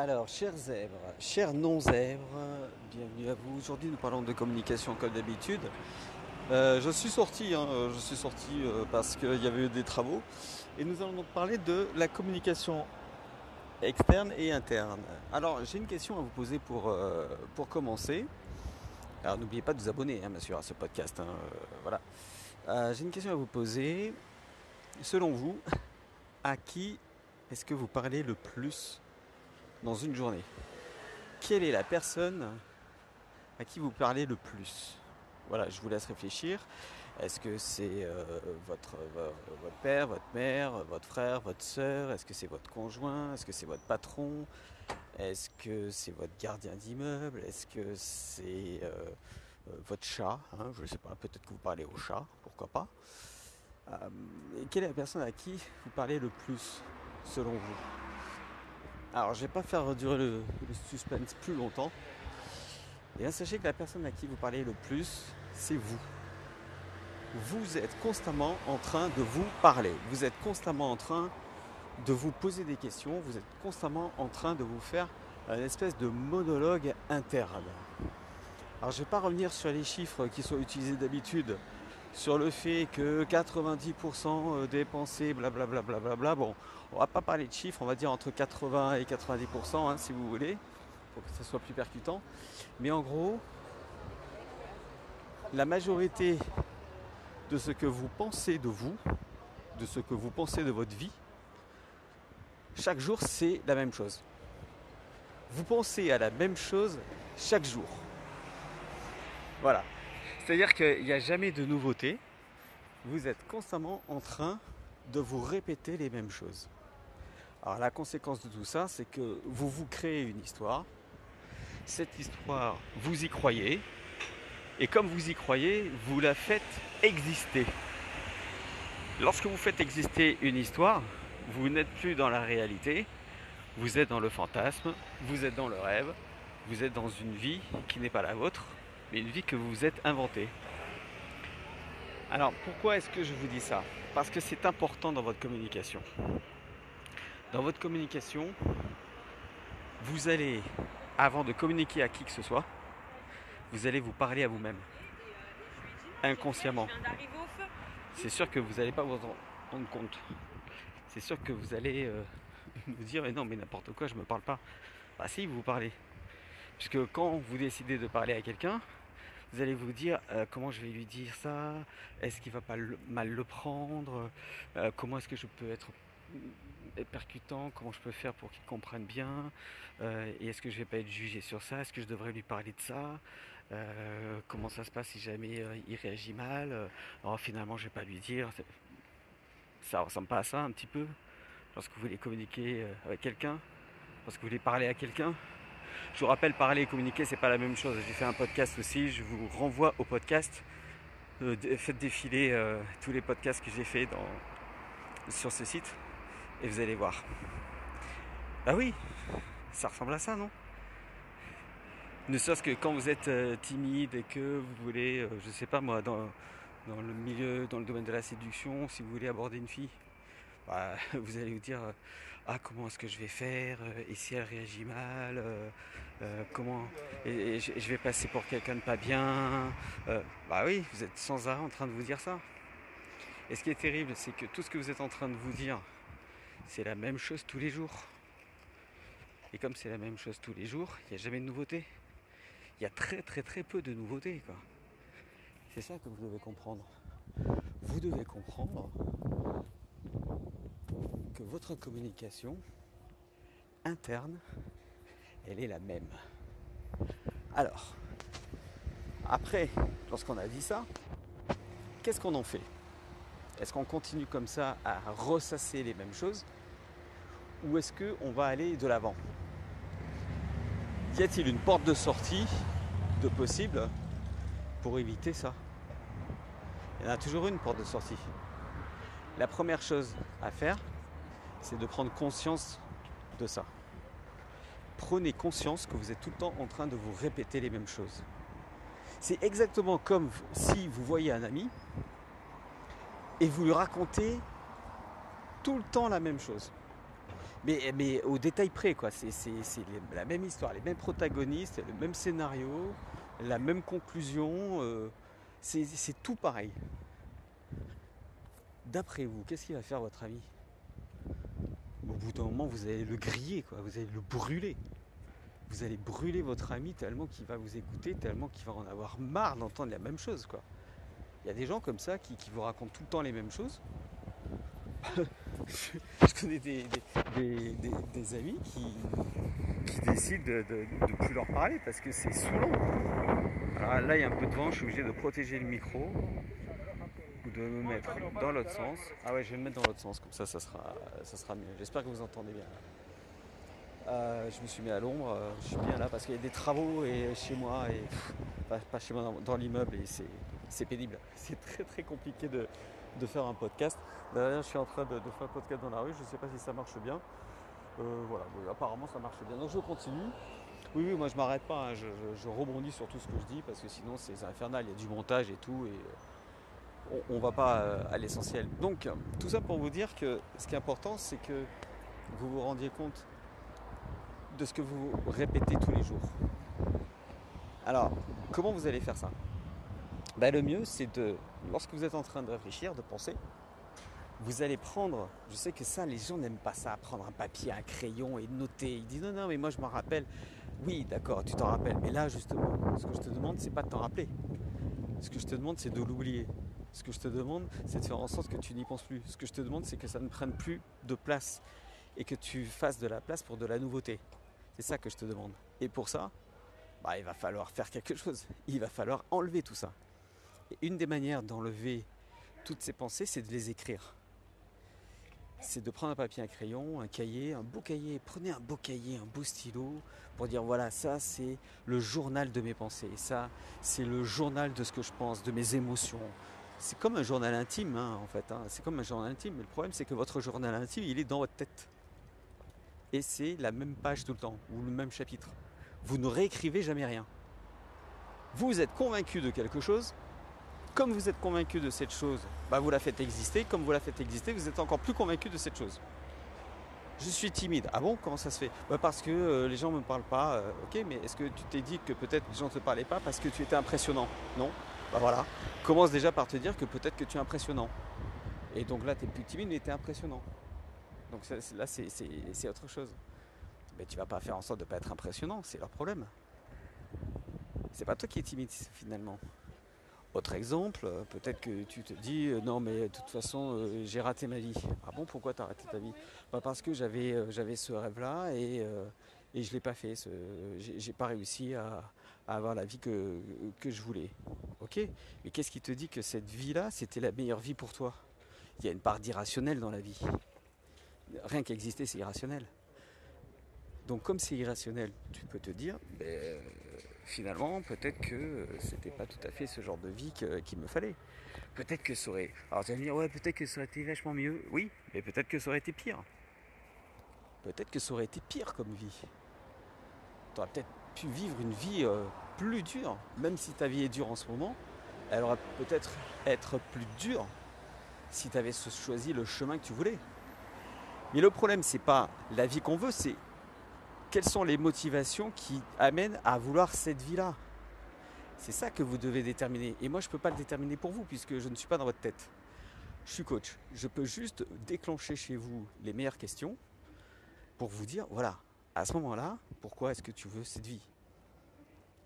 Alors, chers zèbres, chers non-zèbres, bienvenue à vous. Aujourd'hui, nous parlons de communication comme d'habitude. Euh, je suis sorti, hein, euh, je suis sorti euh, parce qu'il y avait eu des travaux et nous allons donc parler de la communication externe et interne. Alors, j'ai une question à vous poser pour, pour commencer. Alors, n'oubliez pas de vous abonner, hein, bien sûr, à ce podcast. Hein, voilà. j'ai une question à vous poser. Selon vous, à qui est-ce que vous parlez le plus? Dans une journée. Quelle est la personne à qui vous parlez le plus? Voilà, je vous laisse réfléchir. Est-ce que c'est euh, votre, votre père, votre mère, votre frère, votre soeur Est-ce que c'est votre conjoint? Est-ce que c'est votre patron? Est-ce que c'est votre gardien d'immeuble? Est-ce que c'est euh, euh, votre chat hein? Je ne sais pas, peut-être que vous parlez au chat, pourquoi pas. quelle est la personne à qui vous parlez le plus, selon vous? Alors, je vais pas faire durer le, suspense plus longtemps. Et bien, sachez que la personne à qui vous parlez le plus, c'est vous. Vous êtes constamment en train de vous parler. Vous êtes constamment en train de vous poser des questions. Vous êtes constamment en train de vous faire une espèce de monologue interne. Alors, je ne vais pas revenir sur les chiffres qui sont utilisés d'habitude sur le fait que 90% des pensées, blablabla, bla, bon, on va pas parler de chiffres, on va dire entre 80 et 90% hein, si vous voulez, pour que ça soit plus percutant. Mais en gros, la majorité de ce que vous pensez de vous, de ce que vous pensez de votre vie, chaque jour c'est la même chose. Vous pensez à la même chose chaque jour. Voilà. C'est-à-dire qu'il n'y a jamais de nouveauté. Vous êtes constamment en train de vous répéter les mêmes choses. Alors la conséquence de tout ça, c'est que vous vous créez une histoire. Cette histoire, vous y croyez. Et comme vous y croyez, vous la faites exister. Lorsque vous faites exister une histoire, vous n'êtes plus dans la réalité, vous êtes dans le fantasme, vous êtes dans le rêve, vous êtes dans une vie qui n'est pas la vôtre, mais une vie que vous vous êtes inventée. Alors pourquoi est-ce que je vous dis ça? Parce que c'est important dans votre communication. Dans votre communication, vous allez, avant de communiquer à qui que ce soit, vous allez vous parler à vous-même. Inconsciemment. C'est sûr que vous n'allez pas vous rendre compte. C'est sûr que vous allez euh, vous dire mais non mais n'importe quoi, je ne me parle pas. Bah si, vous vous parlez. Puisque quand vous décidez de parler à quelqu'un, vous allez vous dire euh, comment je vais lui dire ça, est-ce qu'il va pas mal le prendre, euh, comment est-ce que je peux être percutant, comment je peux faire pour qu'il comprenne bien, euh, et est-ce que je vais pas être jugé sur ça, est-ce que je devrais lui parler de ça, comment ça se passe si jamais il réagit mal, alors finalement je vais pas lui dire, ça ressemble pas à ça un petit peu, lorsque vous voulez communiquer avec quelqu'un, lorsque vous voulez parler à quelqu'un? Je vous rappelle, parler et communiquer, c'est pas la même chose. J'ai fait un podcast aussi, je vous renvoie au podcast. Euh, faites défiler euh, tous les podcasts que j'ai fait sur ce site et vous allez voir. Bah oui, ça ressemble à ça, non? Ne serait-ce que quand vous êtes euh, timide et que vous voulez, je sais pas moi, dans, dans le milieu, dans le domaine de la séduction, si vous voulez aborder une fille, bah, vous allez vous dire euh, ah comment est-ce que je vais faire euh, et si elle réagit mal euh, comment je, vais passer pour quelqu'un de pas bien bah oui vous êtes sans arrêt en train de vous dire ça. Et ce qui est terrible c'est que tout ce que vous êtes en train de vous dire c'est la même chose tous les jours. Et comme c'est la même chose tous les jours il n'y a jamais de nouveauté. Il y a très très très peu de nouveautés c'est ça que vous devez comprendre. Vous devez comprendre votre communication interne, elle est la même. Alors, après, lorsqu'on a dit ça, qu'est-ce qu'on en fait? Est-ce qu'on continue comme ça à ressasser les mêmes choses? Ou est-ce qu'on va aller de l'avant? Y a-t-il une porte de sortie de possible pour éviter ça? Il y en a toujours une porte de sortie. La première chose à faire, c'est de prendre conscience de ça. Prenez conscience que vous êtes tout le temps en train de vous répéter les mêmes choses. C'est exactement comme si vous voyez un ami et vous lui racontez tout le temps la même chose. mais, au détail près, quoi. C'est la même histoire, les mêmes protagonistes, le même scénario, la même conclusion. Euh, c'est tout pareil. D'après vous, qu'est-ce qui va faire votre ami? Bout d'un moment, vous allez le griller, quoi. Vous allez le brûler. Vous allez brûler votre ami tellement qu'il va vous écouter, tellement qu'il va en avoir marre d'entendre la même chose, quoi. Il y a des gens comme ça qui, vous racontent tout le temps les mêmes choses. je connais des, amis qui, décident de ne plus leur parler parce que c'est saoulant. Alors là, il y a un peu de vent, je suis obligé de protéger le micro de me mettre dans l'autre sens. Ah ouais, je vais me mettre dans l'autre sens, comme ça, ça sera, ça sera mieux. J'espère que vous entendez bien. Euh, je me suis mis à l'ombre, euh, je suis bien là parce qu'il y a des travaux et chez moi et pas, chez moi dans, l'immeuble et c'est pénible. C'est très très compliqué de, faire un podcast. D'ailleurs, je suis en train de, faire un podcast dans la rue, je ne sais pas si ça marche bien. Euh, voilà, apparemment ça marche bien. Donc je continue. Oui, oui, moi je m'arrête pas, hein. je, rebondis sur tout ce que je dis parce que sinon c'est infernal, il y a du montage et tout et on, ne va pas à l'essentiel. Donc tout ça pour vous dire que ce qui est important c'est que vous vous rendiez compte de ce que vous répétez tous les jours. Alors, comment vous allez faire ça? Ben, Le mieux, c'est de, lorsque vous êtes en train de réfléchir, de penser, vous allez prendre, je sais que ça, les gens n'aiment pas ça, prendre un papier, un crayon et noter. Ils disent non, non, mais moi je m'en rappelle. Oui, d'accord, tu t'en rappelles. Mais là, justement, ce que je te demande, c'est pas de t'en rappeler. Ce que je te demande, c'est de l'oublier. Ce que je te demande, c'est de faire en sorte que tu n'y penses plus. Ce que je te demande, c'est que ça ne prenne plus de place et que tu fasses de la place pour de la nouveauté. C'est ça que je te demande. Et pour ça, bah, il va falloir faire quelque chose. Il va falloir enlever tout ça. Et une des manières d'enlever toutes ces pensées, c'est de les écrire. C'est de prendre un papier, un crayon, un cahier, un beau cahier. Prenez un beau cahier, un beau stylo pour dire voilà, ça c'est le journal de mes pensées. Ça c'est le journal de ce que je pense, de mes émotions. C'est comme un journal intime hein, en fait. Hein. C'est comme un journal intime. Mais le problème c'est que votre journal intime, il est dans votre tête et c'est la même page tout le temps, ou le même chapitre. Vous ne réécrivez jamais rien. Vous êtes convaincu de quelque chose, comme vous êtes convaincu de cette chose, bah vous la faites exister, comme vous la faites exister, vous êtes encore plus convaincu de cette chose. Je suis timide. Ah bon? Comment ça se fait? Bah Parce que euh, les gens ne me parlent pas. Euh, ok, mais est-ce que tu t'es dit que peut-être les gens ne te parlaient pas parce que tu étais impressionnant? Non? Bah voilà. Commence déjà par te dire que peut-être que tu es impressionnant. Et donc là, tu es plus timide, mais tu es impressionnant. Donc là, c'est autre chose. Mais tu vas pas faire en sorte de ne pas être impressionnant, c'est leur problème. C'est pas toi qui es timide finalement. Autre exemple, euh, peut-être que tu te dis euh, non mais de toute façon euh, j'ai raté ma vie. Ah bon pourquoi tu as raté ta vie? Bah, Parce que j'avais ce rêve là et, et je l'ai pas fait. J'ai pas réussi à, à, avoir la vie que, que je voulais. Ok? Mais qu'est-ce qui te dit que cette vie là c'était la meilleure vie pour toi? Il y a une part d'irrationnel dans la vie rien qu'exister, c'est irrationnel. Donc comme c'est irrationnel, tu peux te dire, ben, finalement, peut-être que c'était pas tout à fait ce genre de vie qu'il me fallait. Peut-être que ça aurait... Alors tu vas me dire, ouais, peut-être que ça aurait été vachement mieux. Oui, mais peut-être que ça aurait été pire. Peut-être que ça aurait été pire comme vie. Tu peut-être vivre une vie euh, plus dure. Même si ta vie est dure en ce moment, elle aurait peut-être être plus dure si tu avais choisi le chemin que tu voulais. Mais le problème, c'est pas la vie qu'on veut, c'est quelles sont les motivations qui amènent à vouloir cette vie-là. C'est ça que vous devez déterminer. Et moi, je ne peux pas le déterminer pour vous, puisque je ne suis pas dans votre tête. Je suis coach. Je peux juste déclencher chez vous les meilleures questions pour vous dire, voilà, à ce moment-là, pourquoi est-ce que tu veux cette vie?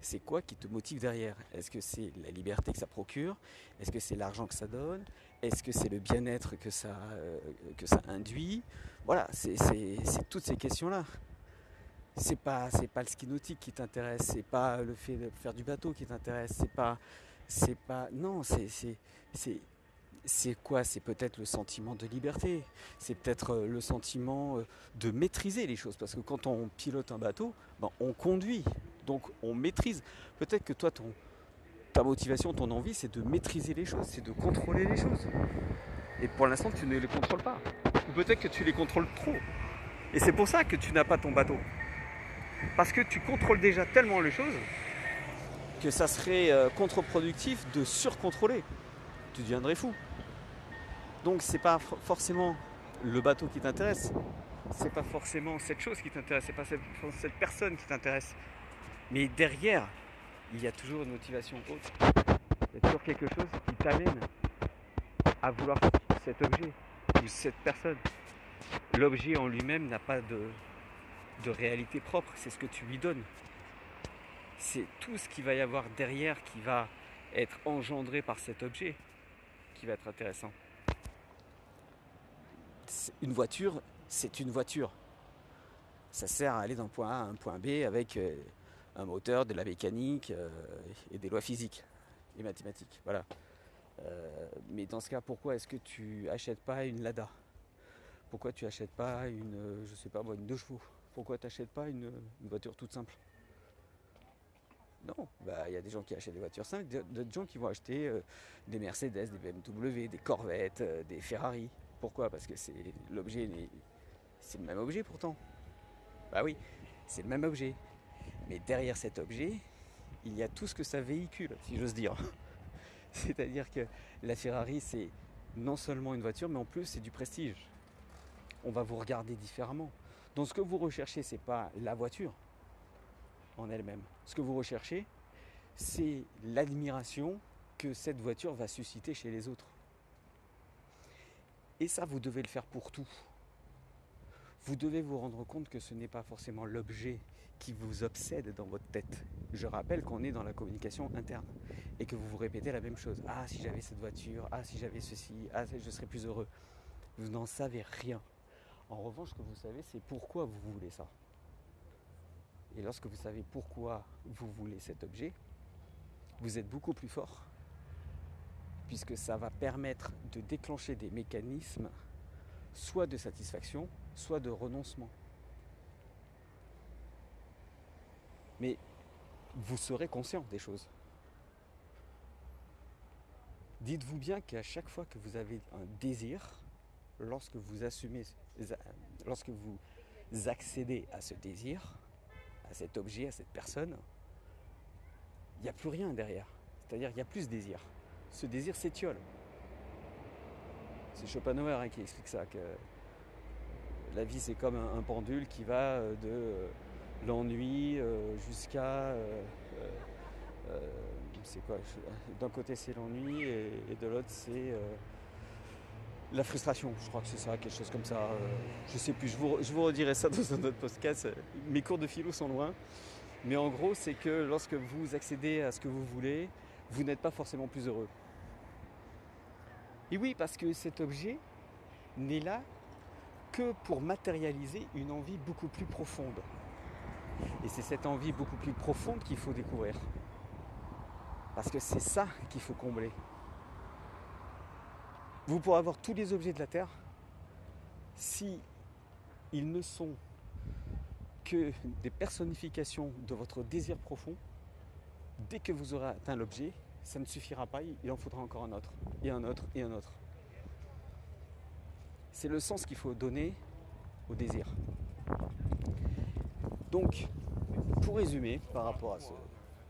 C'est quoi qui te motive derrière? Est-ce que c'est la liberté que ça procure? Est-ce que c'est l'argent que ça donne? Est-ce que c'est le bien-être que ça, euh, que ça induit? Voilà, c'est toutes ces questions-là. C'est pas, pas le ski nautique qui t'intéresse, c'est pas le fait de faire du bateau qui t'intéresse, c'est pas, c'est pas, non, c'est, c'est quoi? C'est peut-être le sentiment de liberté, c'est peut-être euh, le sentiment euh, de maîtriser les choses, parce que quand on pilote un bateau, ben, on conduit, donc on maîtrise. Peut-être que toi, ta motivation, ton envie, c'est de maîtriser les choses, c'est de contrôler les choses. Et pour l'instant, tu ne les contrôles pas. Ou peut-être que tu les contrôles trop. Et c'est pour ça que tu n'as pas ton bateau. Parce que tu contrôles déjà tellement les choses que ça serait euh, contre-productif de surcontrôler. Tu deviendrais fou. Donc c'est pas forcément le bateau qui t'intéresse, c'est pas forcément cette chose qui t'intéresse, c'est pas cette, personne qui t'intéresse. Mais derrière, il y a toujours une motivation haute. Il y a toujours quelque chose qui t'amène à vouloir cet objet ou cette personne. L'objet en lui-même n'a pas de, de réalité propre, c'est ce que tu lui donnes. C'est tout ce qu'il va y avoir derrière qui va être engendré par cet objet qui va être intéressant. Une voiture, c'est une voiture. Ça sert à aller d'un point A à un point B avec euh, un moteur, de la mécanique euh, et des lois physiques et mathématiques. Voilà. Euh, mais dans ce cas, pourquoi est-ce que tu achètes pas une Lada? Pourquoi tu achètes pas une, je sais pas une deux chevaux? Pourquoi tu n'achètes pas une voiture toute simple? Non, bah, il y a des gens qui achètent des voitures simples, d'autres gens qui vont acheter des Mercedes, des BMW, des Corvettes, des Ferrari. Pourquoi? Parce que c'est l'objet, c'est le même objet pourtant. Bah oui, c'est le même objet. Mais derrière cet objet, il y a tout ce que ça véhicule, si j'ose dire. C'est-à-dire que la Ferrari, c'est non seulement une voiture, mais en plus c'est du prestige. On va vous regarder différemment. Donc ce que vous recherchez, c'est pas la voiture, en elle-même. Ce que vous recherchez, c'est l'admiration que cette voiture va susciter chez les autres. Et ça, vous devez le faire pour tout. Vous devez vous rendre compte que ce n'est pas forcément l'objet qui vous obsède dans votre tête. Je rappelle qu'on est dans la communication interne et que vous vous répétez la même chose. Ah, si j'avais cette voiture, ah, si j'avais ceci, ah, je serais plus heureux. Vous n'en savez rien. En revanche, ce que vous savez, c'est pourquoi vous voulez ça. Et lorsque vous savez pourquoi vous voulez cet objet, vous êtes beaucoup plus fort, puisque ça va permettre de déclencher des mécanismes soit de satisfaction, soit de renoncement. Mais vous serez conscient des choses. Dites-vous bien qu'à chaque fois que vous avez un désir, lorsque vous assumez, lorsque vous accédez à ce désir, à cet objet, à cette personne, il n'y a plus rien derrière. C'est-à-dire qu'il n'y a plus ce désir. Ce désir s'étiole. C'est Schopenhauer hein, qui explique ça, que la vie c'est comme un, pendule qui va euh, de euh, l'ennui euh, jusqu'à... c'est quoi D'un côté c'est l'ennui et, de l'autre c'est la frustration, je crois que c'est ça, quelque chose comme ça. Je sais plus, je vous, redirai ça dans un autre podcast. Mes cours de philo sont loin. Mais en gros, c'est que lorsque vous accédez à ce que vous voulez, vous n'êtes pas forcément plus heureux. Et oui, parce que cet objet n'est là que pour matérialiser une envie beaucoup plus profonde. Et c'est cette envie beaucoup plus profonde qu'il faut découvrir. Parce que c'est ça qu'il faut combler. Vous pourrez avoir tous les objets de la Terre si ils ne sont que des personnifications de votre désir profond. Dès que vous aurez atteint l'objet, ça ne suffira pas, il en faudra encore un autre, et un autre, et un autre. C'est le sens qu'il faut donner au désir. Donc, pour résumer par rapport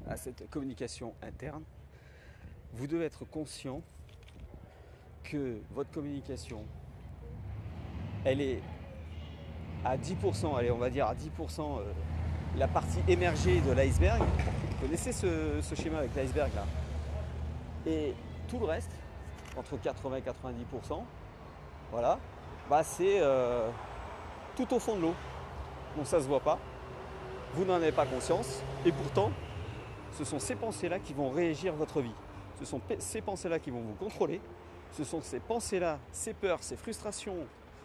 à, à cette communication interne, vous devez être conscient que votre communication, elle est à 10%, allez, on va dire à 10% euh, la partie émergée de l'iceberg. Vous connaissez ce, schéma avec l'iceberg là? Et tout le reste, entre 80 et 90%, voilà, bah c'est euh, tout au fond de l'eau. Donc ça se voit pas. Vous n'en avez pas conscience. Et pourtant, ce sont ces pensées-là qui vont régir votre vie. Ce sont ces pensées-là qui vont vous contrôler ce sont ces pensées-là, ces peurs, ces frustrations,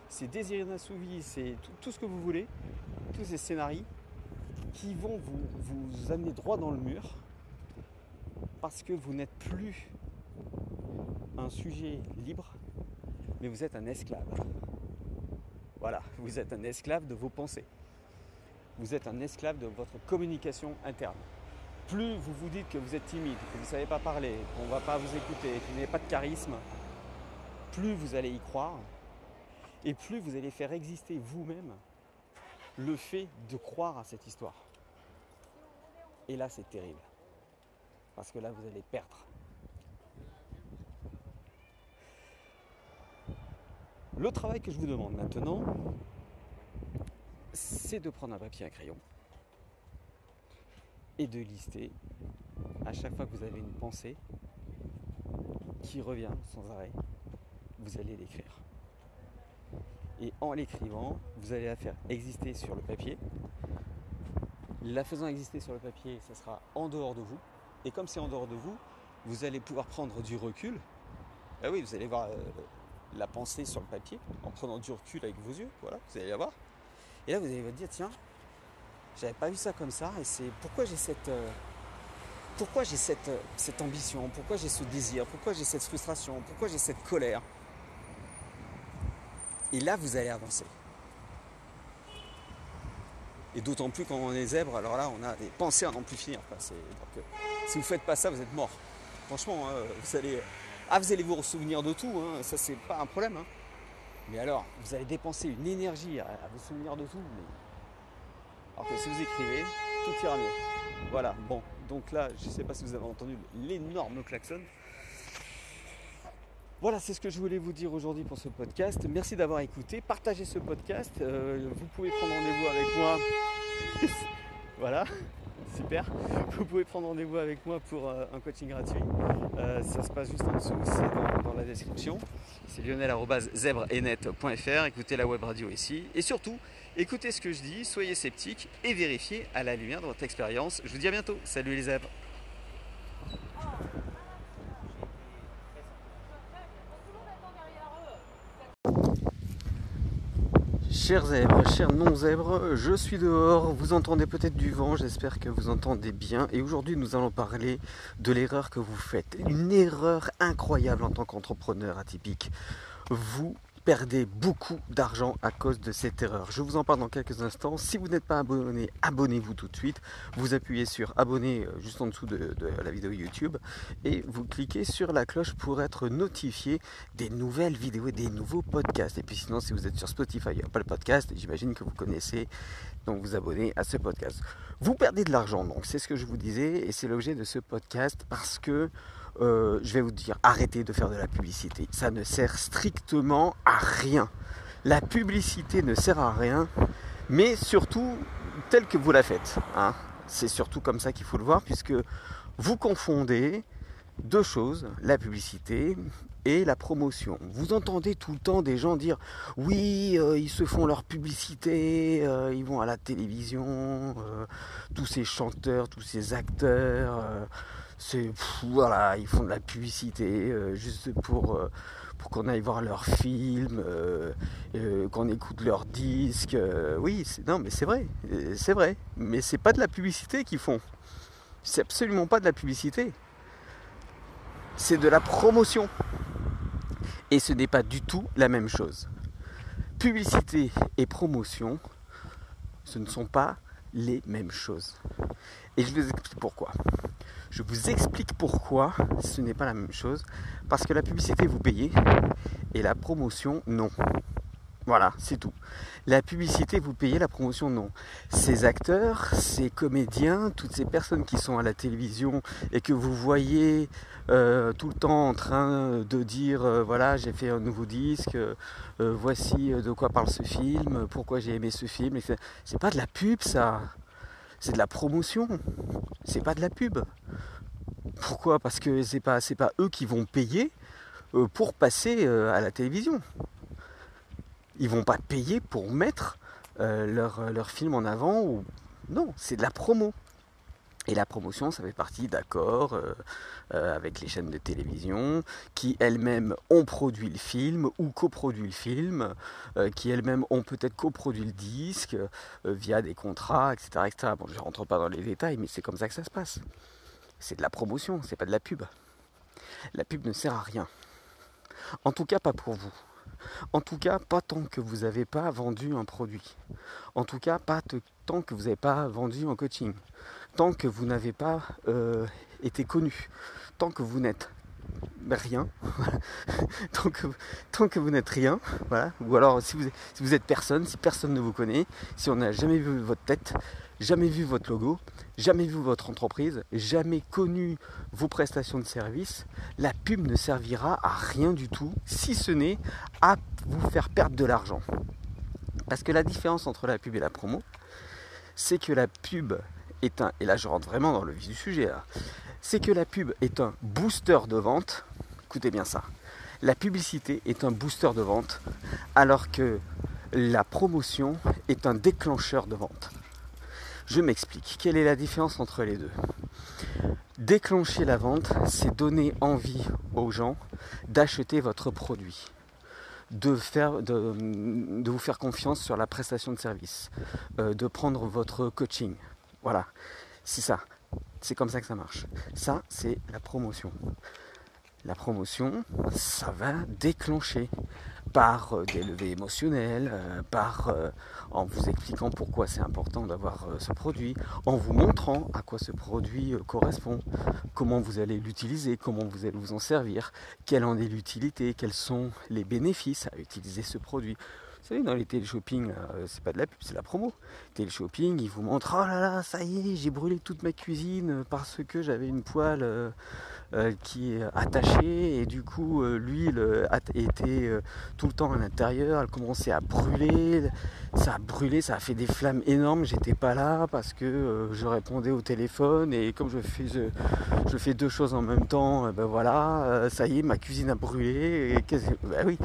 ces désirs inassouvis, c'est tout, ce que vous voulez, tous ces scénarios qui vont vous amener droit dans le mur parce que vous n'êtes plus un sujet libre, mais vous êtes un esclave. Voilà, vous êtes un esclave de vos pensées. Vous êtes un esclave de votre communication interne. Plus vous vous dites que vous êtes timide, que vous ne savez pas parler, qu'on ne va pas vous écouter, que vous n'avez pas de charisme, plus vous allez y croire et plus vous allez faire exister vous-même le fait de croire à cette histoire. Et là, c'est terrible. Parce que là, vous allez perdre. Le travail que je vous demande maintenant, c'est de prendre un papier et un crayon et de lister à chaque fois que vous avez une pensée qui revient sans arrêt, vous allez l'écrire. Et en l'écrivant, vous allez la faire exister sur le papier. La faisant exister sur le papier, ça sera en dehors de vous. Et comme c'est en dehors de vous, vous allez pouvoir prendre du recul. Ah oui, vous allez voir euh, la pensée sur le papier en prenant du recul avec vos yeux. Voilà, vous allez la voir. Et là, vous allez vous dire, tiens, j'avais pas vu ça comme ça. Et c'est pourquoi j'ai cette, euh, pourquoi j'ai euh, cette ambition, pourquoi j'ai ce désir, pourquoi j'ai cette frustration, pourquoi j'ai cette colère? Et là, vous allez avancer. Et d'autant plus quand on est zèbre, alors là, on a des pensées à n'en plus finir. si vous ne faites pas ça, vous êtes mort. Franchement, hein, vous allez, ah, vous allez vous souvenir de tout, hein, ça c'est pas un problème. Hein. Mais alors, vous allez dépenser une énergie à, vous souvenir de tout. Alors que si vous écrivez, tout ira mieux. Voilà, bon, donc là, je ne sais pas si vous avez entendu l'énorme klaxon. Voilà, c'est ce que je voulais vous dire aujourd'hui pour ce podcast. Merci d'avoir écouté. Partagez ce podcast. Euh, vous pouvez prendre rendez-vous avec moi. voilà, super. Vous pouvez prendre rendez-vous avec moi pour euh, un coaching gratuit. Euh, ça se passe juste en dessous, c'est dans, la description. C'est lionel.zebrenet.fr. Écoutez la web radio ici. Et surtout, écoutez ce que je dis, soyez sceptiques et vérifiez à la lumière de votre expérience. Je vous dis à bientôt. Salut les zèbres. Chers zèbres, chers non-zèbres, je suis dehors, vous entendez peut-être du vent, j'espère que vous entendez bien. Et aujourd'hui, nous allons parler de l'erreur que vous faites. Une erreur incroyable en tant qu'entrepreneur atypique. Vous perdez beaucoup d'argent à cause de cette erreur. Je vous en parle dans quelques instants. Si vous n'êtes pas abonné, abonnez-vous tout de suite. Vous appuyez sur abonner euh, juste en dessous de, la vidéo YouTube et vous cliquez sur la cloche pour être notifié des nouvelles vidéos et des nouveaux podcasts. Et puis sinon, si vous êtes sur Spotify, il n'y a pas le podcast, j'imagine que vous connaissez, donc vous abonnez à ce podcast. Vous perdez de l'argent, donc c'est ce que je vous disais et c'est l'objet de ce podcast parce que euh, je vais vous dire, arrêtez de faire de la publicité. Ça ne sert strictement à rien. La publicité ne sert à rien, mais surtout telle que vous la faites. Hein. C'est surtout comme ça qu'il faut le voir, puisque vous confondez deux choses, la publicité et la promotion. Vous entendez tout le temps des gens dire oui, euh, ils se font leur publicité, euh, ils vont à la télévision, tous ces chanteurs, tous ces acteurs c'est voilà, ils font de la publicité euh, juste pour, euh, pour qu'on aille voir leurs films, euh, qu'on écoute leurs disques. oui, non, mais c'est vrai, c'est vrai. Mais c'est pas de la publicité qu'ils font. C'est absolument pas de la publicité. C'est de la promotion. Et ce n'est pas du tout la même chose. Publicité et promotion, ce ne sont pas les mêmes choses. Et je vous expliquer pourquoi. Je vous explique pourquoi ce n'est pas la même chose. Parce que la publicité, vous payez et la promotion, non. Voilà, c'est tout. La publicité, vous payez, la promotion, non. Ces acteurs, ces comédiens, toutes ces personnes qui sont à la télévision et que vous voyez euh, tout le temps en train de dire, euh, voilà, j'ai fait un nouveau disque, euh, voici de quoi parle ce film, pourquoi j'ai aimé ce film. C'est pas de la pub, ça c'est de la promotion, c'est pas de la pub. Pourquoi? Parce que c'est pas pas eux qui vont payer pour passer à la télévision. Ils vont pas payer pour mettre euh, leur, leur film en avant ou non, c'est de la promo. Et la promotion, ça fait partie d'accords euh, euh, avec les chaînes de télévision qui elles-mêmes ont produit le film ou coproduit le film, euh, qui elles-mêmes ont peut-être coproduit le disque via des contrats, etc., etc. Bon, je rentre pas dans les détails, mais c'est comme ça que ça se passe. C'est de la promotion, c'est pas de la pub. La pub ne sert à rien. En tout cas, pas pour vous. En tout cas, pas tant que vous n'avez pas vendu un produit. En tout cas, pas tant que vous n'avez pas vendu un coaching. Tant que vous n'avez pas euh, été connu. Tant que vous n'êtes rien. tant, que, vous n'êtes rien. Ou alors si vous, si vous êtes personne, si personne ne vous connaît, si on n'a jamais vu votre tête, jamais vu votre logo, jamais vu votre entreprise, jamais connu vos prestations de service, la pub ne servira à rien du tout, si ce n'est à vous faire perdre de l'argent. Parce que la différence entre la pub et la promo, c'est que la pub est un, et là je rentre vraiment dans le vif du sujet, c'est que la pub est un booster de vente. Écoutez bien ça. La publicité est un booster de vente, alors que la promotion est un déclencheur de vente. Je m'explique. Quelle est la différence entre les deux? Déclencher la vente, c'est donner envie aux gens d'acheter votre produit, de, faire, vous faire confiance sur la prestation de service, euh, de prendre votre coaching. Voilà, c'est ça. C'est comme ça que ça marche. Ça, c'est la promotion la promotion, ça va déclencher par euh, des levées émotionnelles, euh, par euh, en vous expliquant pourquoi c'est important d'avoir ce produit, en vous montrant à quoi ce produit correspond, comment vous allez l'utiliser, comment vous allez vous en servir, quelle en est l'utilité, quels sont les bénéfices à utiliser ce produit. Vous savez, dans les téléshopping, c'est pas de la pub, c'est la promo. Téléshopping, ils vous montrent Oh là là, ça y est, j'ai brûlé toute ma cuisine parce que j'avais une poêle euh, qui est attachée et du coup euh, l'huile était euh, tout le temps à l'intérieur, elle commençait à brûler, ça a brûlé, ça a fait des flammes énormes, j'étais pas là parce que je répondais au téléphone. Et comme je fais, je, fais deux choses en même temps, ben voilà, ça y est, ma cuisine a brûlé. Et, ben oui.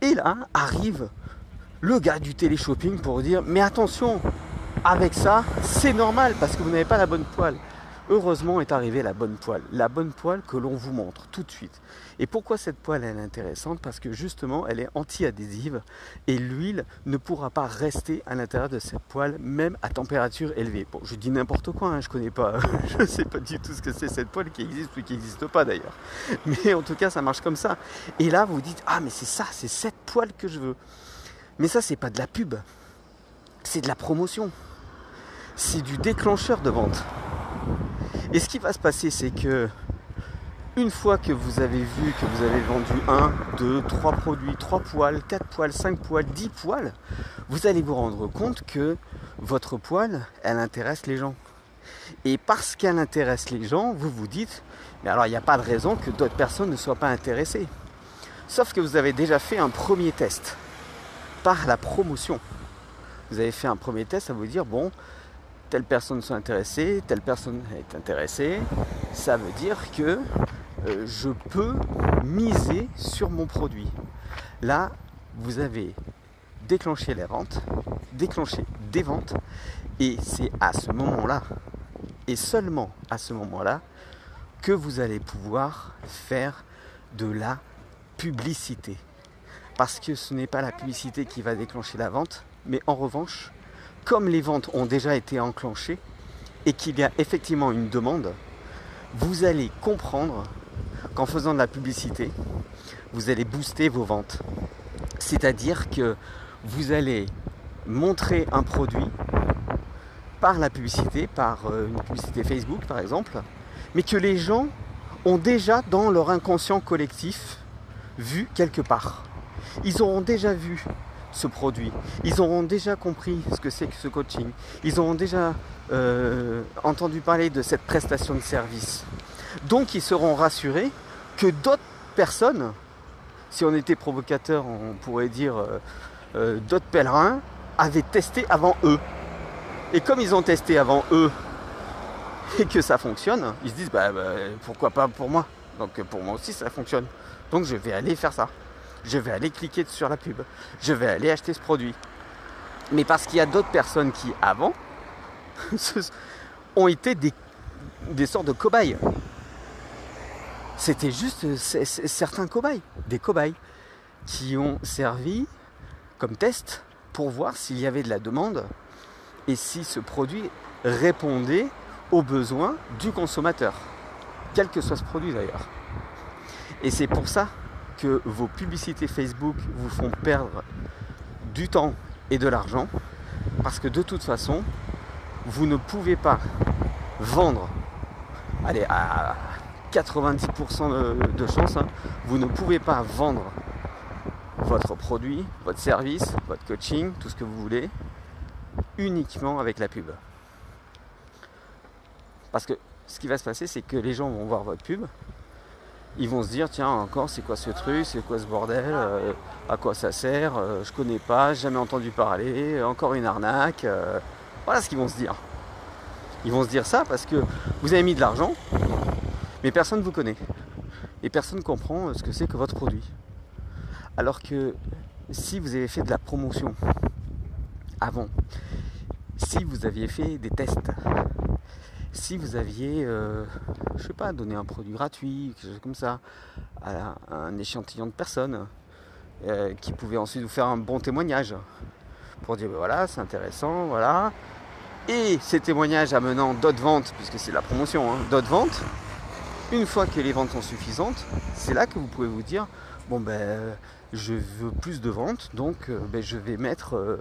et là arrive le gars du téléshopping pour dire mais attention, avec ça, c'est normal parce que vous n'avez pas la bonne poêle heureusement est arrivée la bonne poêle. La bonne poêle que l'on vous montre tout de suite. Et pourquoi cette poêle est intéressante? Parce que justement elle est anti-adhésive et l'huile ne pourra pas rester à l'intérieur de cette poêle même à température élevée. Bon, je dis n'importe quoi, hein, je connais pas, je sais pas du tout ce que c'est cette poêle qui existe ou qui n'existe pas d'ailleurs. Mais en tout cas ça marche comme ça. Et là vous dites ah mais c'est ça, c'est cette poêle que je veux. Mais ça c'est pas de la pub, c'est de la promotion. C'est du déclencheur de vente. Et ce qui va se passer, c'est que une fois que vous avez vu que vous avez vendu 1, 2, 3 produits, 3 poils, 4 poils, 5 poils, 10 poils, vous allez vous rendre compte que votre poêle, elle intéresse les gens. Et parce qu'elle intéresse les gens, vous vous dites, mais alors il n'y a pas de raison que d'autres personnes ne soient pas intéressées. Sauf que vous avez déjà fait un premier test par la promotion. Vous avez fait un premier test à vous dire, bon, telle personne soit intéressée, telle personne est intéressée, ça veut dire que euh, je peux miser sur mon produit. Là, vous avez déclenché les ventes, déclenché des ventes, et c'est à ce moment-là, et seulement à ce moment-là, que vous allez pouvoir faire de la publicité. Parce que ce n'est pas la publicité qui va déclencher la vente, mais en revanche, comme les ventes ont déjà été enclenchées et qu'il y a effectivement une demande, vous allez comprendre qu'en faisant de la publicité, vous allez booster vos ventes. C'est-à-dire que vous allez montrer un produit par la publicité, par euh, une publicité Facebook par exemple, mais que les gens ont déjà dans leur inconscient collectif vu quelque part. Ils auront déjà vu ce produit. Ils auront déjà compris ce que c'est que ce coaching. Ils auront déjà euh, entendu parler de cette prestation de service. Donc ils seront rassurés que d'autres personnes, si on était provocateur, on pourrait dire euh, euh, d'autres pèlerins, avaient testé avant eux. Et comme ils ont testé avant eux et que ça fonctionne, ils se disent bah, bah pourquoi pas pour moi? Donc pour moi aussi ça fonctionne. Donc je vais aller faire ça je vais aller cliquer sur la pub, je vais aller acheter ce produit. Mais parce qu'il y a d'autres personnes qui, avant, ont été des, sortes de cobayes. C'était juste certains cobayes, des cobayes, qui ont servi comme test pour voir s'il y avait de la demande et si ce produit répondait aux besoins du consommateur, quel que soit ce produit d'ailleurs. Et c'est pour ça que vos publicités Facebook vous font perdre du temps et de l'argent parce que de toute façon, vous ne pouvez pas vendre, allez, à 90% de, chance, hein, vous ne pouvez pas vendre votre produit, votre service, votre coaching, tout ce que vous voulez, uniquement avec la pub. Parce que ce qui va se passer, c'est que les gens vont voir votre pub, ils vont se dire tiens encore c'est quoi ce truc, c'est quoi ce bordel, euh, à quoi ça sert, euh, je connais pas, jamais entendu parler, encore une arnaque. Euh. Voilà ce qu'ils vont se dire. Ils vont se dire ça parce que vous avez mis de l'argent, mais personne ne vous connaît. Et personne ne comprend ce que c'est que votre produit. Alors que si vous avez fait de la promotion avant, si vous aviez fait des tests, si vous aviez, euh, je sais pas, donné un produit gratuit, quelque chose comme ça, à un échantillon de personnes, euh, qui pouvaient ensuite vous faire un bon témoignage pour dire ben voilà, c'est intéressant, voilà. Et ces témoignages amenant d'autres ventes, puisque c'est la promotion, hein, d'autres ventes, une fois que les ventes sont suffisantes, c'est là que vous pouvez vous dire bon ben je veux plus de ventes, donc euh, ben, je vais mettre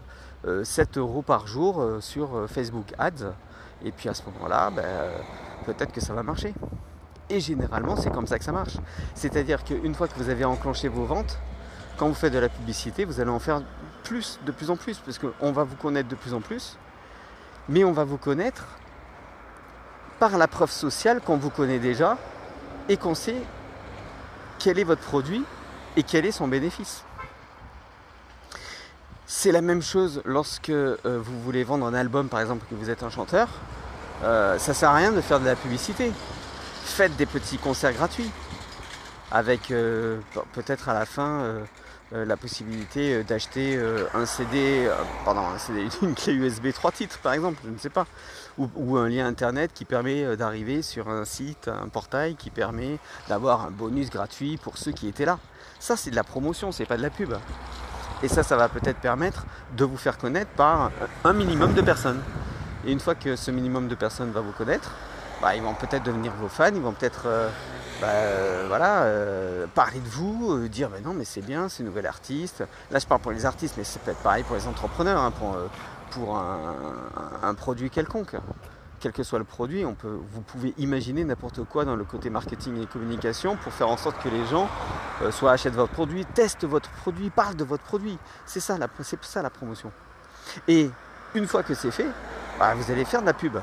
7 euros par jour sur Facebook Ads et puis à ce moment-là, ben, peut-être que ça va marcher. Et généralement, c'est comme ça que ça marche. C'est-à-dire qu'une fois que vous avez enclenché vos ventes, quand vous faites de la publicité, vous allez en faire plus, de plus en plus, parce qu'on va vous connaître de plus en plus, mais on va vous connaître par la preuve sociale qu'on vous connaît déjà et qu'on sait quel est votre produit et quel est son bénéfice. C'est la même chose lorsque euh, vous voulez vendre un album, par exemple, que vous êtes un chanteur. Euh, ça sert à rien de faire de la publicité. Faites des petits concerts gratuits, avec euh, peut-être à la fin la possibilité d'acheter un CD, pardon, un CD, une clé USB 3 titres, par exemple, je ne sais pas, ou, ou un lien internet qui permet d'arriver sur un site, un portail qui permet d'avoir un bonus gratuit pour ceux qui étaient là. Ça, c'est de la promotion, c'est pas de la pub. Et ça, ça va peut-être permettre de vous faire connaître par un minimum de personnes. Et une fois que ce minimum de personnes va vous connaître, bah, ils vont peut-être devenir vos fans, ils vont peut-être euh, bah, euh, voilà, euh, parler de vous, dire mais non mais c'est bien, c'est une nouvelle artiste. Là je parle pour les artistes, mais c'est peut-être pareil pour les entrepreneurs, hein, pour, pour un, produit quelconque quel que soit le produit, vous pouvez imaginer n'importe quoi dans le côté marketing et communication pour faire en sorte que les gens euh, soit achètent votre produit, testent votre produit, parlent de votre produit. C'est ça, la, ça la promotion. Et une fois que c'est fait, bah, vous allez faire de la pub.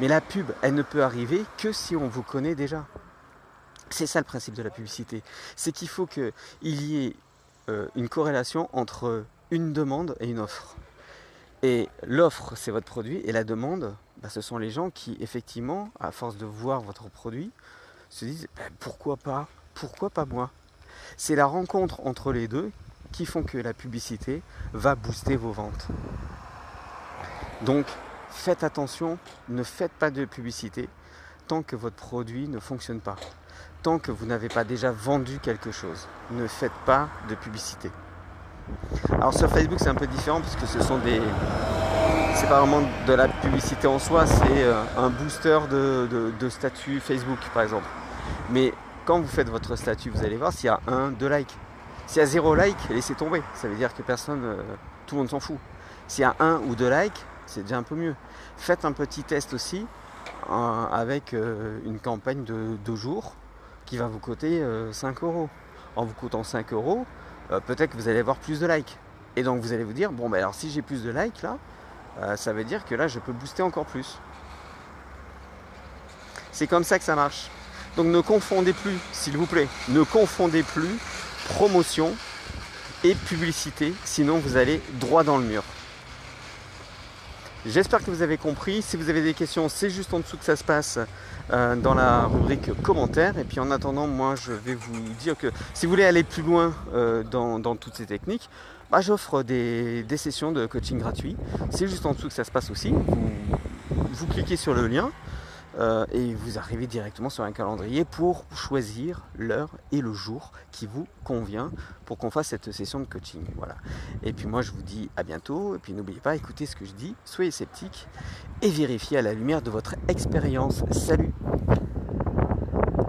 Mais la pub, elle ne peut arriver que si on vous connaît déjà. C'est ça le principe de la publicité. C'est qu'il faut qu'il y ait euh, une corrélation entre une demande et une offre. Et l'offre, c'est votre produit, et la demande, bah, ce sont les gens qui, effectivement, à force de voir votre produit, se disent bah, pourquoi pas, pourquoi pas moi? C'est la rencontre entre les deux qui font que la publicité va booster vos ventes. Donc, faites attention, ne faites pas de publicité tant que votre produit ne fonctionne pas. Tant que vous n'avez pas déjà vendu quelque chose, ne faites pas de publicité. Alors sur Facebook c'est un peu différent parce que ce sont des. C'est pas vraiment de la publicité en soi, c'est euh, un booster de, statut Facebook par exemple. Mais quand vous faites votre statut, vous allez voir s'il y a un, deux likes. S'il y a zéro like, laissez tomber. Ça veut dire que personne, euh, tout le monde s'en fout. S'il y a un ou deux likes, c'est déjà un peu mieux. Faites un petit test aussi euh, avec une campagne de deux jours qui va vous coûter 5 euros. En vous coûtant 5 euros, euh, peut-être que vous allez avoir plus de likes. Et donc vous allez vous dire, bon ben alors si j'ai plus de likes là, euh, ça veut dire que là je peux booster encore plus. C'est comme ça que ça marche. Donc ne confondez plus, s'il vous plaît, ne confondez plus promotion et publicité, sinon vous allez droit dans le mur. J'espère que vous avez compris. Si vous avez des questions, c'est juste en dessous que ça se passe euh, dans la rubrique commentaires. Et puis en attendant, moi je vais vous dire que si vous voulez aller plus loin euh, dans, toutes ces techniques, bah, j'offre des, sessions de coaching gratuit. C'est juste en dessous que ça se passe aussi. vous cliquez sur le lien. Euh, et vous arrivez directement sur un calendrier pour choisir l'heure et le jour qui vous convient pour qu'on fasse cette session de coaching. Voilà. Et puis moi je vous dis à bientôt et puis n'oubliez pas écoutez ce que je dis, soyez sceptiques et vérifiez à la lumière de votre expérience. Salut